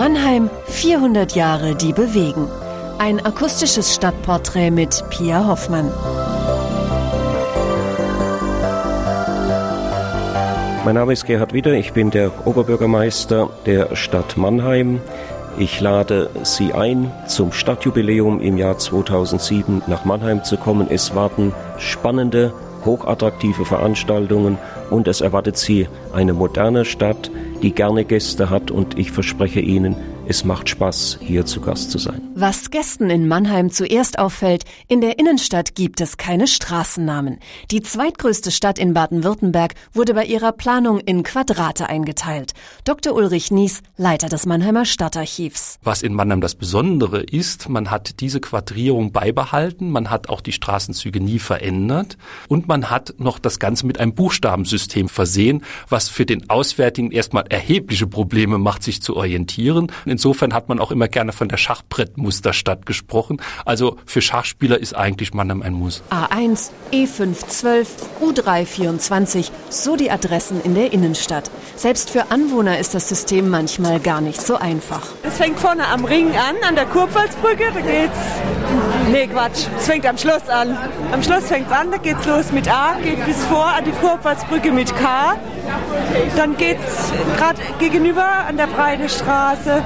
Mannheim 400 Jahre, die bewegen. Ein akustisches Stadtporträt mit Pia Hoffmann. Mein Name ist Gerhard Witter, ich bin der Oberbürgermeister der Stadt Mannheim. Ich lade Sie ein, zum Stadtjubiläum im Jahr 2007 nach Mannheim zu kommen. Es warten spannende, hochattraktive Veranstaltungen und es erwartet Sie eine moderne Stadt, die gerne Gäste hat und ich verspreche Ihnen, es macht Spaß, hier zu Gast zu sein. Was Gästen in Mannheim zuerst auffällt, in der Innenstadt gibt es keine Straßennamen. Die zweitgrößte Stadt in Baden-Württemberg wurde bei ihrer Planung in Quadrate eingeteilt. Dr. Ulrich Nies, Leiter des Mannheimer Stadtarchivs. Was in Mannheim das Besondere ist, man hat diese Quadrierung beibehalten, man hat auch die Straßenzüge nie verändert und man hat noch das Ganze mit einem Buchstabensystem versehen, was für den Auswärtigen erstmal erhebliche Probleme macht, sich zu orientieren. Insofern hat man auch immer gerne von der Schachbrettmusterstadt gesprochen. Also für Schachspieler ist eigentlich Mannheim ein Muss. A1, E512, U324, so die Adressen in der Innenstadt. Selbst für Anwohner ist das System manchmal gar nicht so einfach. Es fängt vorne am Ring an, an der Kurpfalzbrücke, da geht's. Nee, Quatsch, es fängt am Schloss an. Am Schloss fängt es an, da geht's los mit A, geht bis vor an die Kurpfalzbrücke mit K. Dann geht's gerade gegenüber an der Breite Straße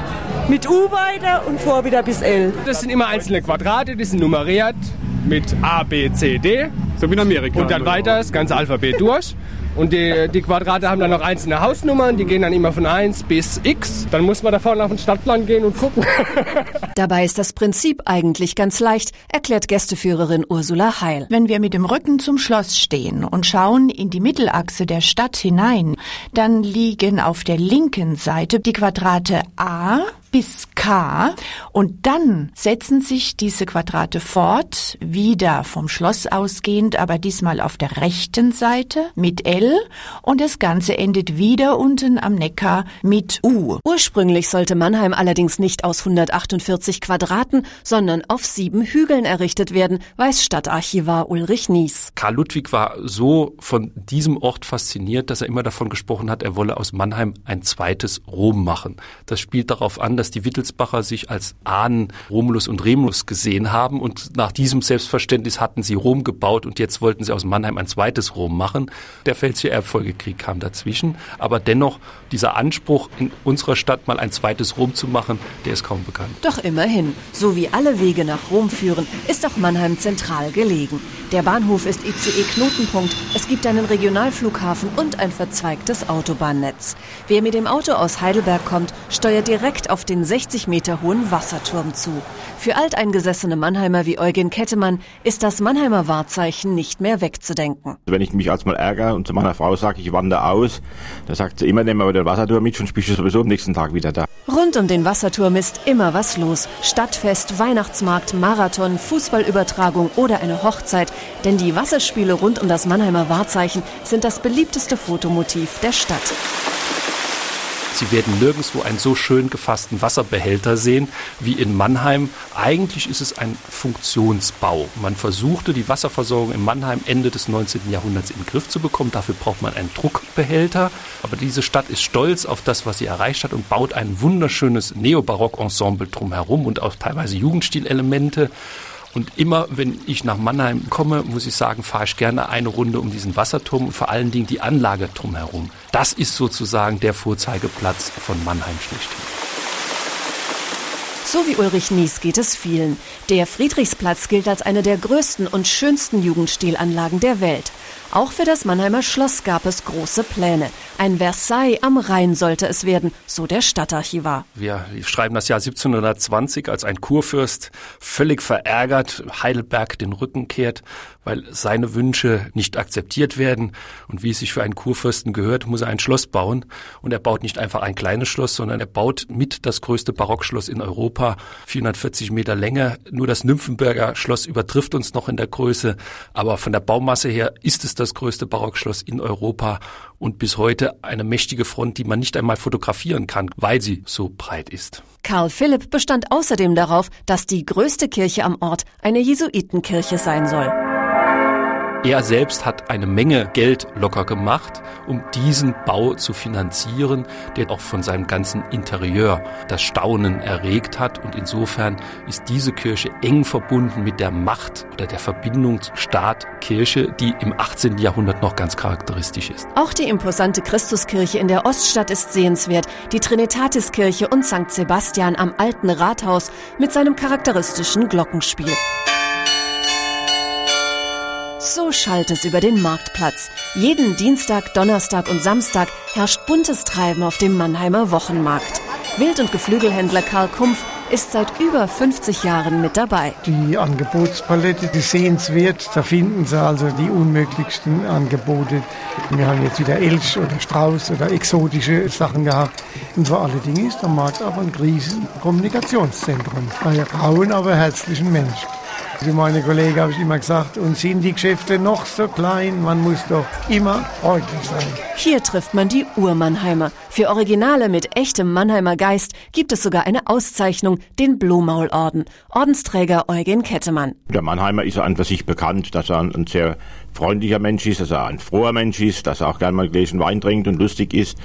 mit U weiter und vor wieder bis L. Das sind immer einzelne Quadrate, die sind nummeriert mit A, B, C, D. So wie in Amerika. Und dann weiter das ganze Alphabet durch. Und die, die Quadrate haben dann noch einzelne Hausnummern, die gehen dann immer von 1 bis X. Dann muss man da vorne auf den Stadtplan gehen und gucken. Dabei ist das Prinzip eigentlich ganz leicht, erklärt Gästeführerin Ursula Heil. Wenn wir mit dem Rücken zum Schloss stehen und schauen in die Mittelachse der Stadt hinein, dann liegen auf der linken Seite die Quadrate A, bis K und dann setzen sich diese Quadrate fort, wieder vom Schloss ausgehend, aber diesmal auf der rechten Seite mit L und das Ganze endet wieder unten am Neckar mit U. Ursprünglich sollte Mannheim allerdings nicht aus 148 Quadraten, sondern auf sieben Hügeln errichtet werden, weiß Stadtarchivar Ulrich Nies. Karl Ludwig war so von diesem Ort fasziniert, dass er immer davon gesprochen hat, er wolle aus Mannheim ein zweites Rom machen. Das spielt darauf an, dass die Wittelsbacher sich als Ahnen Romulus und Remus gesehen haben und nach diesem Selbstverständnis hatten sie Rom gebaut und jetzt wollten sie aus Mannheim ein zweites Rom machen. Der Pfälzische Erbfolgekrieg kam dazwischen, aber dennoch dieser Anspruch in unserer Stadt mal ein zweites Rom zu machen, der ist kaum bekannt. Doch immerhin, so wie alle Wege nach Rom führen, ist auch Mannheim zentral gelegen. Der Bahnhof ist ICE-Knotenpunkt, es gibt einen Regionalflughafen und ein verzweigtes Autobahnnetz. Wer mit dem Auto aus Heidelberg kommt, steuert direkt auf den 60 Meter hohen Wasserturm zu. Für alteingesessene Mannheimer wie Eugen Kettemann ist das Mannheimer Wahrzeichen nicht mehr wegzudenken. Wenn ich mich als mal ärgere und zu meiner Frau sage, ich wandere aus, dann sagt sie immer, nehmen wir den Wasserturm mit, schon spielst du sowieso am nächsten Tag wieder da. Rund um den Wasserturm ist immer was los. Stadtfest, Weihnachtsmarkt, Marathon, Fußballübertragung oder eine Hochzeit. Denn die Wasserspiele rund um das Mannheimer Wahrzeichen sind das beliebteste Fotomotiv der Stadt. Sie werden nirgendwo einen so schön gefassten Wasserbehälter sehen wie in Mannheim. Eigentlich ist es ein Funktionsbau. Man versuchte, die Wasserversorgung in Mannheim Ende des 19. Jahrhunderts in den Griff zu bekommen. Dafür braucht man einen Druckbehälter. Aber diese Stadt ist stolz auf das, was sie erreicht hat und baut ein wunderschönes Neobarock-Ensemble drumherum und auch teilweise Jugendstilelemente. Und immer, wenn ich nach Mannheim komme, muss ich sagen, fahre ich gerne eine Runde um diesen Wasserturm und vor allen Dingen die Anlage drumherum. Das ist sozusagen der Vorzeigeplatz von Mannheim schlechthin. So wie Ulrich Nies geht es vielen. Der Friedrichsplatz gilt als eine der größten und schönsten Jugendstilanlagen der Welt. Auch für das Mannheimer Schloss gab es große Pläne. Ein Versailles am Rhein sollte es werden, so der Stadtarchivar. Wir schreiben das Jahr 1720, als ein Kurfürst völlig verärgert Heidelberg den Rücken kehrt, weil seine Wünsche nicht akzeptiert werden. Und wie es sich für einen Kurfürsten gehört, muss er ein Schloss bauen. Und er baut nicht einfach ein kleines Schloss, sondern er baut mit das größte Barockschloss in Europa, 440 Meter Länge. Nur das Nymphenberger Schloss übertrifft uns noch in der Größe. Aber von der Baumasse her ist es das größte Barockschloss in Europa und bis heute eine mächtige Front, die man nicht einmal fotografieren kann, weil sie so breit ist. Karl Philipp bestand außerdem darauf, dass die größte Kirche am Ort eine Jesuitenkirche sein soll. Er selbst hat eine Menge Geld locker gemacht, um diesen Bau zu finanzieren, der auch von seinem ganzen Interieur das Staunen erregt hat. Und insofern ist diese Kirche eng verbunden mit der Macht oder der Verbindung Staat-Kirche, die im 18. Jahrhundert noch ganz charakteristisch ist. Auch die imposante Christuskirche in der Oststadt ist sehenswert, die Trinitatiskirche und St. Sebastian am alten Rathaus mit seinem charakteristischen Glockenspiel. So schallt es über den Marktplatz. Jeden Dienstag, Donnerstag und Samstag herrscht buntes Treiben auf dem Mannheimer Wochenmarkt. Wild- und Geflügelhändler Karl Kumpf ist seit über 50 Jahren mit dabei. Die Angebotspalette ist sehenswert. Da finden Sie also die unmöglichsten Angebote. Wir haben jetzt wieder Elch oder Strauß oder exotische Sachen gehabt. Und vor allen Dingen ist der Markt aber ein riesen Kommunikationszentrum. Bei rauen, aber herzlichen Menschen. Zu meine Kollegen habe ich immer gesagt, und sind die Geschäfte noch so klein, man muss doch immer freundlich sein. Hier trifft man die Urmannheimer. Für Originale mit echtem Mannheimer Geist gibt es sogar eine Auszeichnung, den Blumaulorden. Ordensträger Eugen Kettemann. Der Mannheimer ist an für sich bekannt, dass er ein sehr freundlicher Mensch ist, dass er ein froher Mensch ist, dass er auch gerne mal Gläschen Wein trinkt und lustig ist.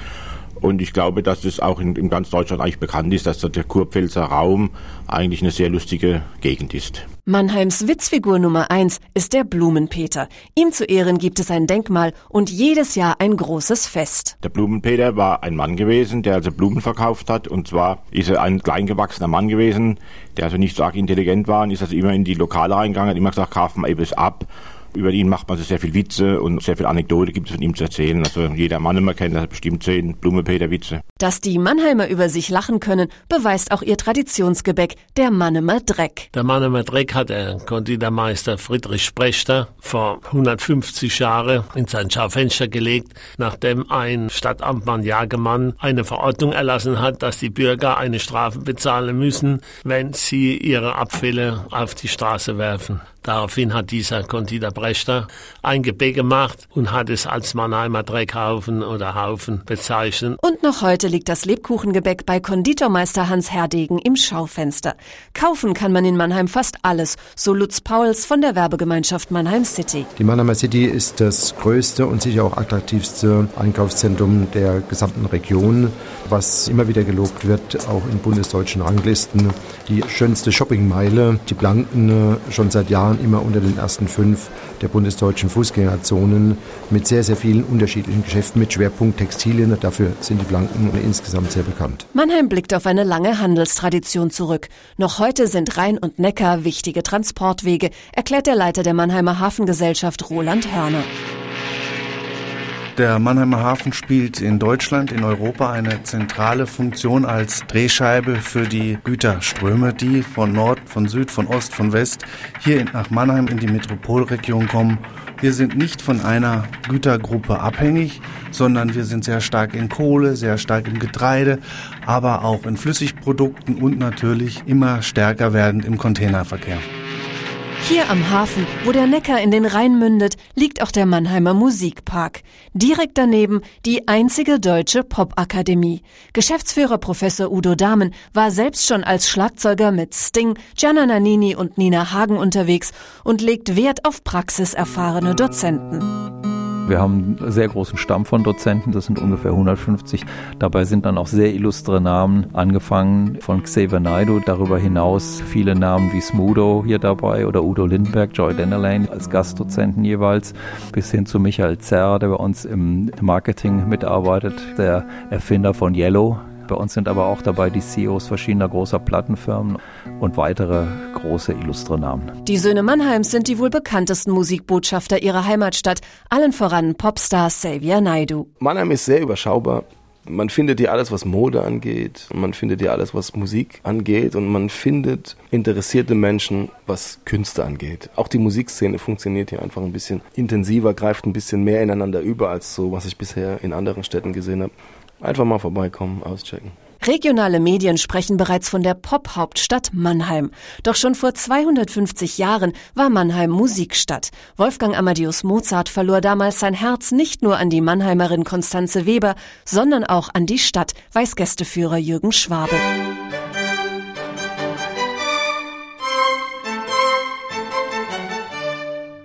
Und ich glaube, dass das auch in, in ganz Deutschland eigentlich bekannt ist, dass der Kurpfälzer Raum eigentlich eine sehr lustige Gegend ist. Mannheims Witzfigur Nummer eins ist der Blumenpeter. Ihm zu Ehren gibt es ein Denkmal und jedes Jahr ein großes Fest. Der Blumenpeter war ein Mann gewesen, der also Blumen verkauft hat. Und zwar ist er ein kleingewachsener Mann gewesen, der also nicht so arg intelligent war und ist also immer in die Lokale reingegangen, hat immer gesagt, kauf mal etwas ab. Über ihn macht man so sehr viel Witze und sehr viel Anekdote gibt es von ihm zu erzählen. Also jeder Mann immer kennt, hat bestimmt zehn Blumenpeter-Witze. Dass die Mannheimer über sich lachen können, beweist auch ihr Traditionsgebäck, der Mannemer Dreck. Der Mannemer Dreck hat der Konditormeister Friedrich Sprechter vor 150 Jahren in sein Schaufenster gelegt, nachdem ein Stadtamtmann Jagemann eine Verordnung erlassen hat, dass die Bürger eine Strafe bezahlen müssen, wenn sie ihre Abfälle auf die Straße werfen. Daraufhin hat dieser Konditor Brechter ein Gebäck gemacht und hat es als Mannheimer Dreckhaufen oder Haufen bezeichnet. Und noch heute liegt das Lebkuchengebäck bei Konditormeister Hans Herdegen im Schaufenster. Kaufen kann man in Mannheim fast alles, so Lutz Pauls von der Werbegemeinschaft Mannheim City. Die Mannheimer City ist das größte und sicher auch attraktivste Einkaufszentrum der gesamten Region, was immer wieder gelobt wird, auch in bundesdeutschen Ranglisten. Die schönste Shoppingmeile, die Blanken, schon seit Jahren waren immer unter den ersten fünf der bundesdeutschen Fußgängerzonen mit sehr, sehr vielen unterschiedlichen Geschäften mit Schwerpunkt Textilien. Dafür sind die Blanken insgesamt sehr bekannt. Mannheim blickt auf eine lange Handelstradition zurück. Noch heute sind Rhein und Neckar wichtige Transportwege, erklärt der Leiter der Mannheimer Hafengesellschaft Roland Hörner. Der Mannheimer Hafen spielt in Deutschland, in Europa eine zentrale Funktion als Drehscheibe für die Güterströme, die von Nord, von Süd, von Ost, von West hier nach Mannheim in die Metropolregion kommen. Wir sind nicht von einer Gütergruppe abhängig, sondern wir sind sehr stark in Kohle, sehr stark im Getreide, aber auch in Flüssigprodukten und natürlich immer stärker werdend im Containerverkehr. Hier am Hafen, wo der Neckar in den Rhein mündet, liegt auch der Mannheimer Musikpark. Direkt daneben die einzige deutsche Popakademie. Geschäftsführer Professor Udo Dahmen war selbst schon als Schlagzeuger mit Sting, Gianna Nannini und Nina Hagen unterwegs und legt Wert auf praxiserfahrene Dozenten. Wir haben einen sehr großen Stamm von Dozenten, das sind ungefähr 150. Dabei sind dann auch sehr illustre Namen, angefangen von Xavier Naidoo, darüber hinaus viele Namen wie Smudo hier dabei oder Udo Lindberg, Joy Dennerlane als Gastdozenten jeweils, bis hin zu Michael Zerr, der bei uns im Marketing mitarbeitet, der Erfinder von Yellow, bei uns sind aber auch dabei die CEOs verschiedener großer Plattenfirmen und weitere große illustre Namen. Die Söhne Mannheims sind die wohl bekanntesten Musikbotschafter ihrer Heimatstadt, allen voran Popstar Xavier Naidu. Mannheim ist sehr überschaubar. Man findet hier alles, was Mode angeht, man findet hier alles, was Musik angeht und man findet interessierte Menschen, was Künste angeht. Auch die Musikszene funktioniert hier einfach ein bisschen intensiver, greift ein bisschen mehr ineinander über als so, was ich bisher in anderen Städten gesehen habe. Einfach mal vorbeikommen, auschecken. Regionale Medien sprechen bereits von der Pop-Hauptstadt Mannheim. Doch schon vor 250 Jahren war Mannheim Musikstadt. Wolfgang Amadeus Mozart verlor damals sein Herz nicht nur an die Mannheimerin Konstanze Weber, sondern auch an die Stadt, weiß Gästeführer Jürgen Schwabe.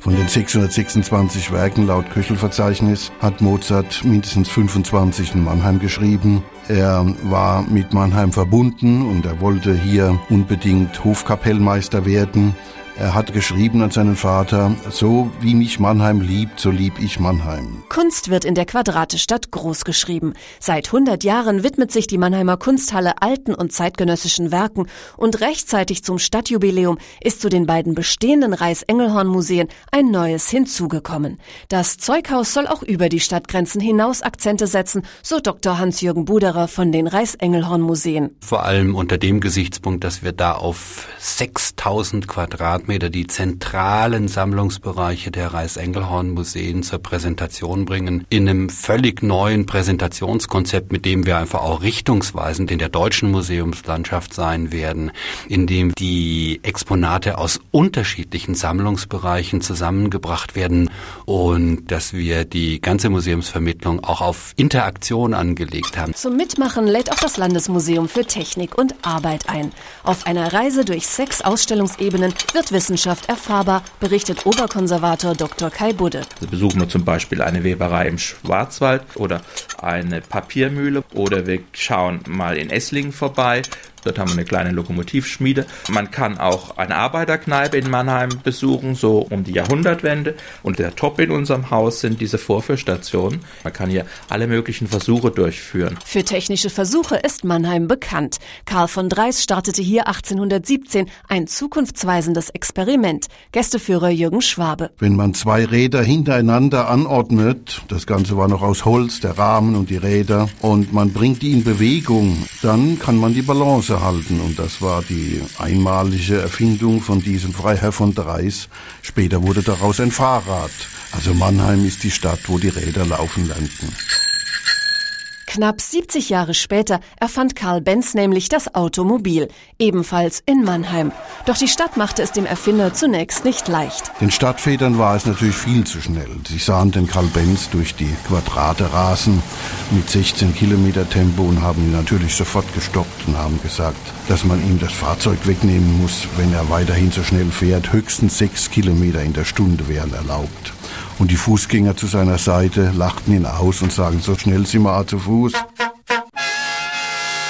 Von den 626 Werken laut Köchelverzeichnis hat Mozart mindestens 25 in Mannheim geschrieben. Er war mit Mannheim verbunden und er wollte hier unbedingt Hofkapellmeister werden. Er hat geschrieben an seinen Vater, so wie mich Mannheim liebt, so lieb ich Mannheim. Kunst wird in der Quadratestadt groß geschrieben. Seit 100 Jahren widmet sich die Mannheimer Kunsthalle alten und zeitgenössischen Werken und rechtzeitig zum Stadtjubiläum ist zu den beiden bestehenden Reis-Engelhorn-Museen ein neues hinzugekommen. Das Zeughaus soll auch über die Stadtgrenzen hinaus Akzente setzen, so Dr. Hans-Jürgen Buderer von den Reis-Engelhorn-Museen. Vor allem unter dem Gesichtspunkt, dass wir da auf 6000 Quadratmeter Quadratmeter die zentralen Sammlungsbereiche der Reichsengelhorn-Museen zur Präsentation bringen, in einem völlig neuen Präsentationskonzept, mit dem wir einfach auch richtungsweisend in der deutschen Museumslandschaft sein werden, in dem die Exponate aus unterschiedlichen Sammlungsbereichen zusammengebracht werden und dass wir die ganze Museumsvermittlung auch auf Interaktion angelegt haben. Zum Mitmachen lädt auch das Landesmuseum für Technik und Arbeit ein. Auf einer Reise durch sechs Ausstellungsebenen wird Wissenschaft erfahrbar, berichtet Oberkonservator Dr. Kai Budde. Also besuchen wir zum Beispiel eine Weberei im Schwarzwald oder eine Papiermühle oder wir schauen mal in Esslingen vorbei Dort haben wir eine kleine Lokomotivschmiede. Man kann auch eine Arbeiterkneipe in Mannheim besuchen, so um die Jahrhundertwende. Und der Top in unserem Haus sind diese Vorführstationen. Man kann hier alle möglichen Versuche durchführen. Für technische Versuche ist Mannheim bekannt. Karl von Dreis startete hier 1817 ein zukunftsweisendes Experiment. Gästeführer Jürgen Schwabe. Wenn man zwei Räder hintereinander anordnet, das Ganze war noch aus Holz, der Rahmen und die Räder, und man bringt die in Bewegung, dann kann man die Balance halten. Und das war die einmalige Erfindung von diesem Freiherr von Dreis. Später wurde daraus ein Fahrrad. Also Mannheim ist die Stadt, wo die Räder laufen lernten. Knapp 70 Jahre später erfand Karl Benz nämlich das Automobil, ebenfalls in Mannheim. Doch die Stadt machte es dem Erfinder zunächst nicht leicht. Den Stadtvätern war es natürlich viel zu schnell. Sie sahen den Karl Benz durch die Quadrate rasen mit 16 Kilometer Tempo und haben ihn natürlich sofort gestoppt und haben gesagt, dass man ihm das Fahrzeug wegnehmen muss, wenn er weiterhin so schnell fährt. Höchstens sechs Kilometer in der Stunde wären erlaubt. Und die Fußgänger zu seiner Seite lachten ihn aus und sagen, so schnell sind wir zu Fuß.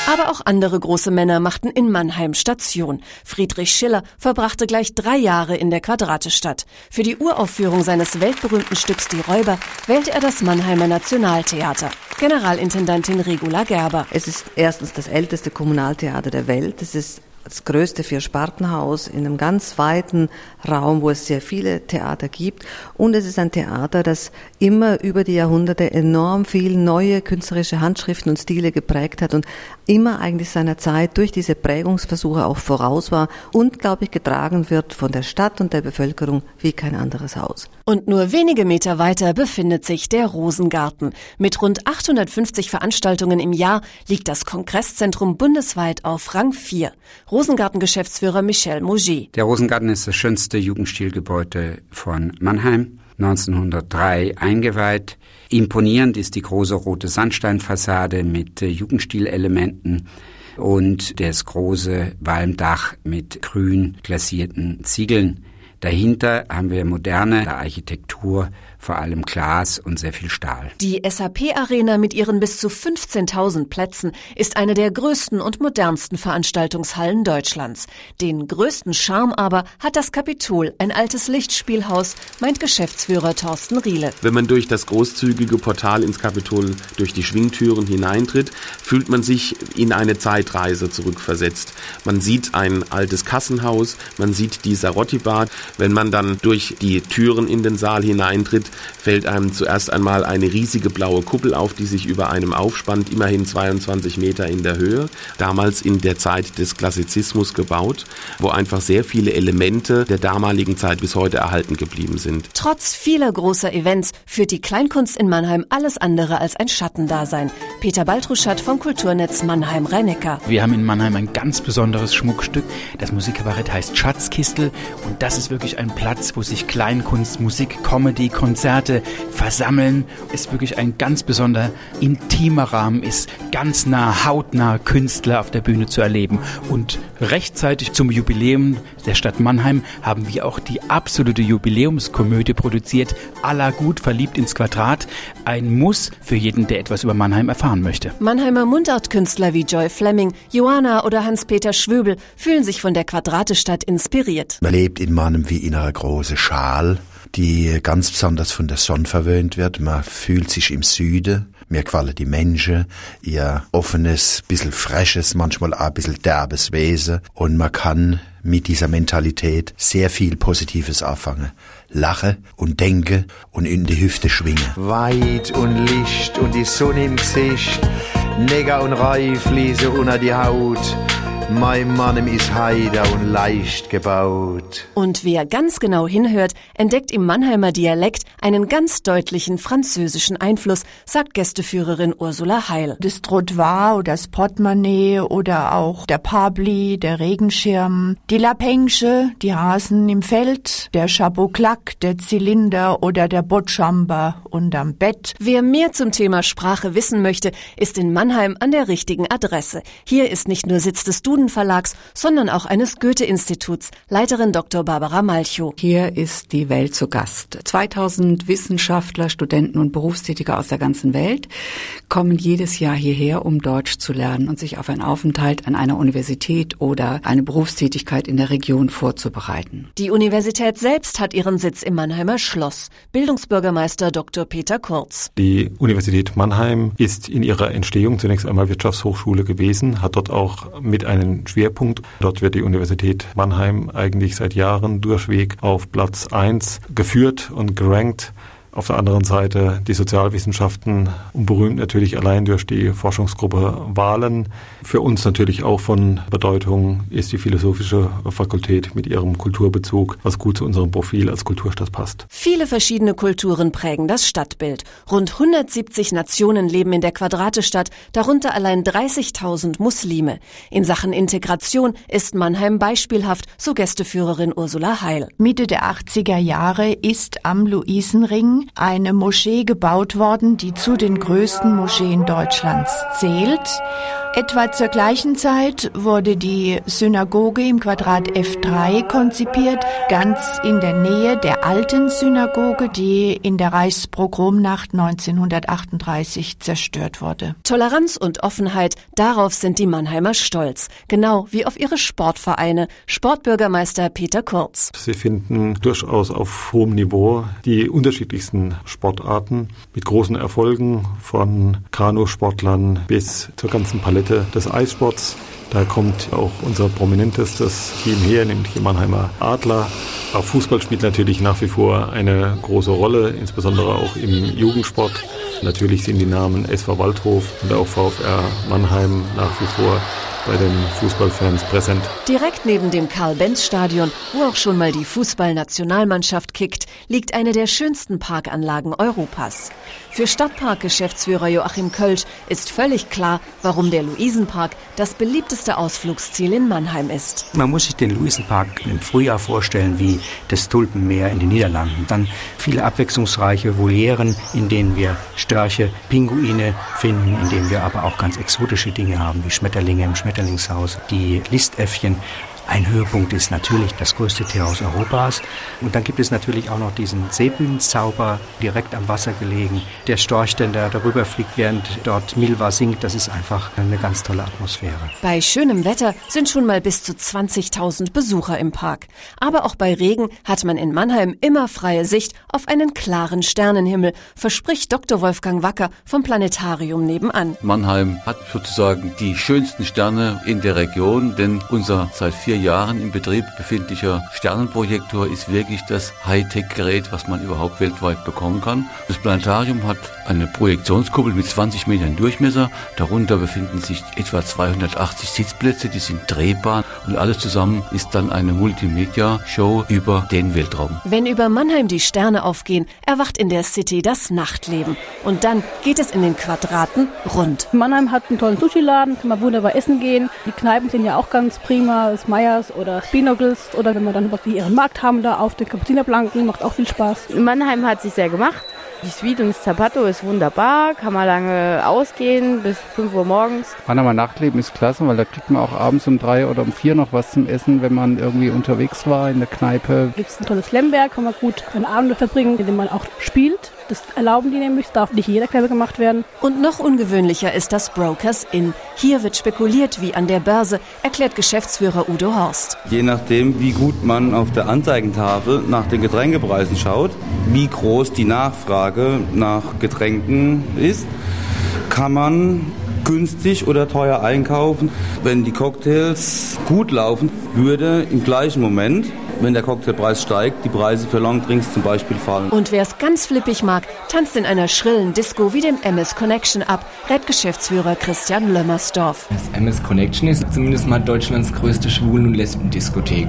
Aber auch andere große Männer machten in Mannheim Station. Friedrich Schiller verbrachte gleich drei Jahre in der Quadratestadt. Für die Uraufführung seines weltberühmten Stücks Die Räuber wählte er das Mannheimer Nationaltheater. Generalintendantin Regula Gerber. Es ist erstens das älteste Kommunaltheater der Welt. Es ist das größte Vier-Spartenhaus in einem ganz weiten Raum, wo es sehr viele Theater gibt. Und es ist ein Theater, das immer über die Jahrhunderte enorm viel neue künstlerische Handschriften und Stile geprägt hat und immer eigentlich seiner Zeit durch diese Prägungsversuche auch voraus war und, glaube ich, getragen wird von der Stadt und der Bevölkerung wie kein anderes Haus. Und nur wenige Meter weiter befindet sich der Rosengarten. Mit rund 850 Veranstaltungen im Jahr liegt das Kongresszentrum bundesweit auf Rang 4. Rosengarten-Geschäftsführer Michel Mouget. Der Rosengarten ist das schönste Jugendstilgebäude von Mannheim. 1903 eingeweiht. Imponierend ist die große rote Sandsteinfassade mit äh, Jugendstilelementen und das große Walmdach mit grün glasierten Ziegeln. Dahinter haben wir moderne Architektur vor allem Glas und sehr viel Stahl. Die SAP Arena mit ihren bis zu 15.000 Plätzen ist eine der größten und modernsten Veranstaltungshallen Deutschlands. Den größten Charme aber hat das Kapitol, ein altes Lichtspielhaus, meint Geschäftsführer Thorsten Riele. Wenn man durch das großzügige Portal ins Kapitol durch die Schwingtüren hineintritt, fühlt man sich in eine Zeitreise zurückversetzt. Man sieht ein altes Kassenhaus, man sieht die Sarotti-Bar. Wenn man dann durch die Türen in den Saal hineintritt, fällt einem zuerst einmal eine riesige blaue Kuppel auf, die sich über einem aufspannt, immerhin 22 Meter in der Höhe. Damals in der Zeit des Klassizismus gebaut, wo einfach sehr viele Elemente der damaligen Zeit bis heute erhalten geblieben sind. Trotz vieler großer Events führt die Kleinkunst in Mannheim alles andere als ein Schattendasein. Peter Baltruschat vom Kulturnetz Mannheim Rhein-Neckar. Wir haben in Mannheim ein ganz besonderes Schmuckstück. Das Musikkabarett heißt Schatzkistel und das ist wirklich ein Platz, wo sich Kleinkunst, Musik, Comedy, Konzerte versammeln. Ist wirklich ein ganz besonder intimer Rahmen, ist ganz nah, hautnah Künstler auf der Bühne zu erleben. Und rechtzeitig zum Jubiläum der Stadt Mannheim haben wir auch die absolute Jubiläumskomödie produziert. Aller gut verliebt ins Quadrat. Ein Muss für jeden, der etwas über Mannheim erfahren möchte. Mannheimer Mundartkünstler wie Joy Fleming, Johanna oder Hans-Peter Schwöbel fühlen sich von der Quadratestadt inspiriert. Man lebt in Mannheim wie in einer großen Schal, die ganz besonders von der Sonne verwöhnt wird. Man fühlt sich im Süden. Mir gefallen die Menschen, ihr offenes, bisschen freshes, manchmal auch ein bisschen derbes Wesen. Und man kann mit dieser Mentalität sehr viel Positives anfangen. Lache und denke und in die Hüfte schwingen. Weit und Licht und die Sonne im Gesicht, Neger und Reif fließen unter die Haut. Mein Mann ist heider und leicht gebaut. Und wer ganz genau hinhört, entdeckt im Mannheimer Dialekt einen ganz deutlichen französischen Einfluss, sagt Gästeführerin Ursula Heil. Das Trottoir oder das Portemonnaie oder auch der Pabli, der Regenschirm, die Lapensche, die Hasen im Feld, der Chapeau-Clac, der Zylinder oder der Botschamber unterm Bett. Wer mehr zum Thema Sprache wissen möchte, ist in Mannheim an der richtigen Adresse. Hier ist nicht nur Sitz des Duden Verlags, sondern auch eines Goethe-Instituts. Leiterin Dr. Barbara Malchow. Hier ist die Welt zu Gast. 2000 Wissenschaftler, Studenten und Berufstätige aus der ganzen Welt kommen jedes Jahr hierher, um Deutsch zu lernen und sich auf einen Aufenthalt an einer Universität oder eine Berufstätigkeit in der Region vorzubereiten. Die Universität selbst hat ihren Sitz im Mannheimer Schloss. Bildungsbürgermeister Dr. Peter Kurz. Die Universität Mannheim ist in ihrer Entstehung zunächst einmal Wirtschaftshochschule gewesen, hat dort auch mit einem einen Schwerpunkt. Dort wird die Universität Mannheim eigentlich seit Jahren durchweg auf Platz 1 geführt und gerankt. Auf der anderen Seite die Sozialwissenschaften und berühmt natürlich allein durch die Forschungsgruppe Wahlen. Für uns natürlich auch von Bedeutung ist die philosophische Fakultät mit ihrem Kulturbezug, was gut zu unserem Profil als Kulturstadt passt. Viele verschiedene Kulturen prägen das Stadtbild. Rund 170 Nationen leben in der Quadratestadt, darunter allein 30.000 Muslime. In Sachen Integration ist Mannheim beispielhaft, so Gästeführerin Ursula Heil. Mitte der 80er Jahre ist am Luisenring eine Moschee gebaut worden, die zu den größten Moscheen Deutschlands zählt. Etwa zur gleichen Zeit wurde die Synagoge im Quadrat F3 konzipiert, ganz in der Nähe der alten Synagoge, die in der Reichspogromnacht 1938 zerstört wurde. Toleranz und Offenheit, darauf sind die Mannheimer stolz, genau wie auf ihre Sportvereine. Sportbürgermeister Peter Kurz. Sie finden durchaus auf hohem Niveau die unterschiedlichsten Sportarten mit großen Erfolgen von Kanusportlern bis zur ganzen Palette Seite des Eissports. Da kommt auch unser prominentestes Team her, nämlich die Mannheimer Adler. Auch Fußball spielt natürlich nach wie vor eine große Rolle, insbesondere auch im Jugendsport. Natürlich sind die Namen SV Waldhof und auch VfR Mannheim nach wie vor bei den Fußballfans präsent. Direkt neben dem Karl-Benz-Stadion, wo auch schon mal die Fußballnationalmannschaft kickt, liegt eine der schönsten Parkanlagen Europas. Für Stadtpark-Geschäftsführer Joachim Kölsch ist völlig klar, warum der Luisenpark das beliebteste Ausflugsziel in Mannheim ist. Man muss sich den Luisenpark im Frühjahr vorstellen wie das Tulpenmeer in den Niederlanden. Dann viele abwechslungsreiche Volieren, in denen wir Störche, Pinguine finden, in denen wir aber auch ganz exotische Dinge haben, wie Schmetterlinge im Schmetterlingshaus, die Listäffchen. Ein Höhepunkt ist natürlich das größte Teehaus Europas. Und dann gibt es natürlich auch noch diesen Seebühnenzauber, direkt am Wasser gelegen. Der Storch, der darüber fliegt, während dort Milva singt, das ist einfach eine ganz tolle Atmosphäre. Bei schönem Wetter sind schon mal bis zu 20.000 Besucher im Park. Aber auch bei Regen hat man in Mannheim immer freie Sicht auf einen klaren Sternenhimmel, verspricht Dr. Wolfgang Wacker vom Planetarium nebenan. Mannheim hat sozusagen die schönsten Sterne in der Region, denn unser seit vier vier Jahren im Betrieb befindlicher Sternenprojektor ist wirklich das Hightech-Gerät, was man überhaupt weltweit bekommen kann. Das Planetarium hat eine Projektionskuppel mit 20 Metern Durchmesser. Darunter befinden sich etwa 280 Sitzplätze, die sind drehbar und alles zusammen ist dann eine Multimedia-Show über den Weltraum. Wenn über Mannheim die Sterne aufgehen, erwacht in der City das Nachtleben. Und dann geht es in den Quadraten rund. Mannheim hat einen tollen Sushi-Laden, kann man wunderbar essen gehen. Die Kneipen sind ja auch ganz prima, das Meyers oder Spinogles. Oder wenn wir dann ihren Markt haben da auf den Kapuzinerplanken, macht auch viel Spaß. Mannheim hat sich sehr gemacht. Die Suite und das Zapato ist wunderbar, kann man lange ausgehen bis 5 Uhr morgens. Mannheimer Nachtleben ist klasse, weil da kriegt man auch abends um drei oder um vier noch was zum Essen, wenn man irgendwie unterwegs war in der Kneipe. Gibt es ein tolles Lemberg, kann man gut einen Abend verbringen, in dem man auch spielt. Das erlauben die nämlich, das darf nicht jeder Kneipe gemacht werden. Und noch ungewöhnlicher ist das Brokers Inn. Hier wird spekuliert wie an der Börse, erklärt Geschäftsführer Udo Horst. Je nachdem, wie gut man auf der Anzeigentafel nach den Getränkepreisen schaut, wie groß die Nachfrage nach Getränken ist, kann man günstig oder teuer einkaufen. Wenn die Cocktails gut laufen, würde im gleichen Moment wenn der Cocktailpreis steigt, die Preise für Longdrinks zum Beispiel fallen. Und wer es ganz flippig mag, tanzt in einer schrillen Disco wie dem MS Connection ab, rät Geschäftsführer Christian Lömmersdorf. Das MS Connection ist zumindest mal Deutschlands größte Schwulen- und Lesbendiskothek.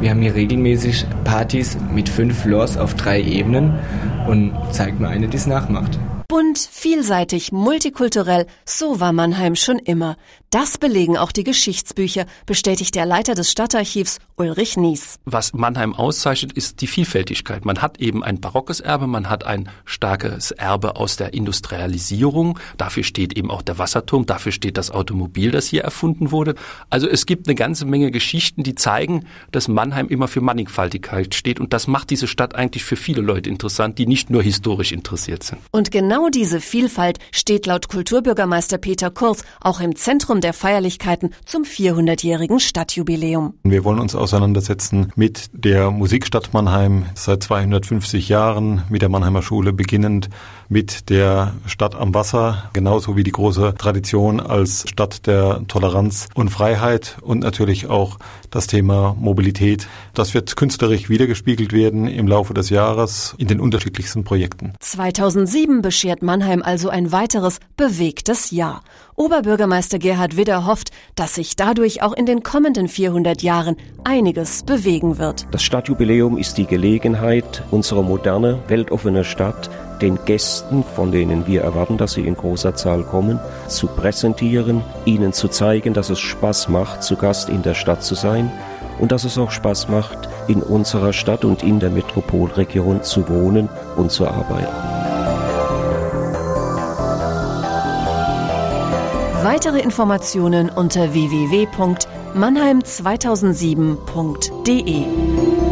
Wir haben hier regelmäßig Partys mit fünf Floors auf drei Ebenen und zeigt mir eine, die es nachmacht. Bunt, vielseitig, multikulturell, so war Mannheim schon immer. Das belegen auch die Geschichtsbücher, bestätigt der Leiter des Stadtarchivs Ulrich Nies. Was Mannheim auszeichnet, ist die Vielfältigkeit. Man hat eben ein barockes Erbe, man hat ein starkes Erbe aus der Industrialisierung. Dafür steht eben auch der Wasserturm, dafür steht das Automobil, das hier erfunden wurde. Also es gibt eine ganze Menge Geschichten, die zeigen, dass Mannheim immer für Mannigfaltigkeit steht und das macht diese Stadt eigentlich für viele Leute interessant, die nicht nur historisch interessiert sind. Und genau diese Vielfalt steht laut Kulturbürgermeister Peter Kurz auch im Zentrum der Feierlichkeiten zum 400-jährigen Stadtjubiläum. Wir wollen uns auseinandersetzen mit der Musikstadt Mannheim seit 250 Jahren, mit der Mannheimer Schule beginnend, mit der Stadt am Wasser, genauso wie die große Tradition als Stadt der Toleranz und Freiheit und natürlich auch das Thema Mobilität. Das wird künstlerisch wiedergespiegelt werden im Laufe des Jahres in den unterschiedlichsten Projekten. 2007 beschert Mannheim also ein weiteres bewegtes Jahr. Oberbürgermeister Gerhard Widder hofft, dass sich dadurch auch in den kommenden 400 Jahren einiges bewegen wird. Das Stadtjubiläum ist die Gelegenheit, unsere moderne, weltoffene Stadt den Gästen, von denen wir erwarten, dass sie in großer Zahl kommen, zu präsentieren, ihnen zu zeigen, dass es Spaß macht, zu Gast in der Stadt zu sein und dass es auch Spaß macht, in unserer Stadt und in der Metropolregion zu wohnen und zu arbeiten. Weitere Informationen unter www.mannheim2007.de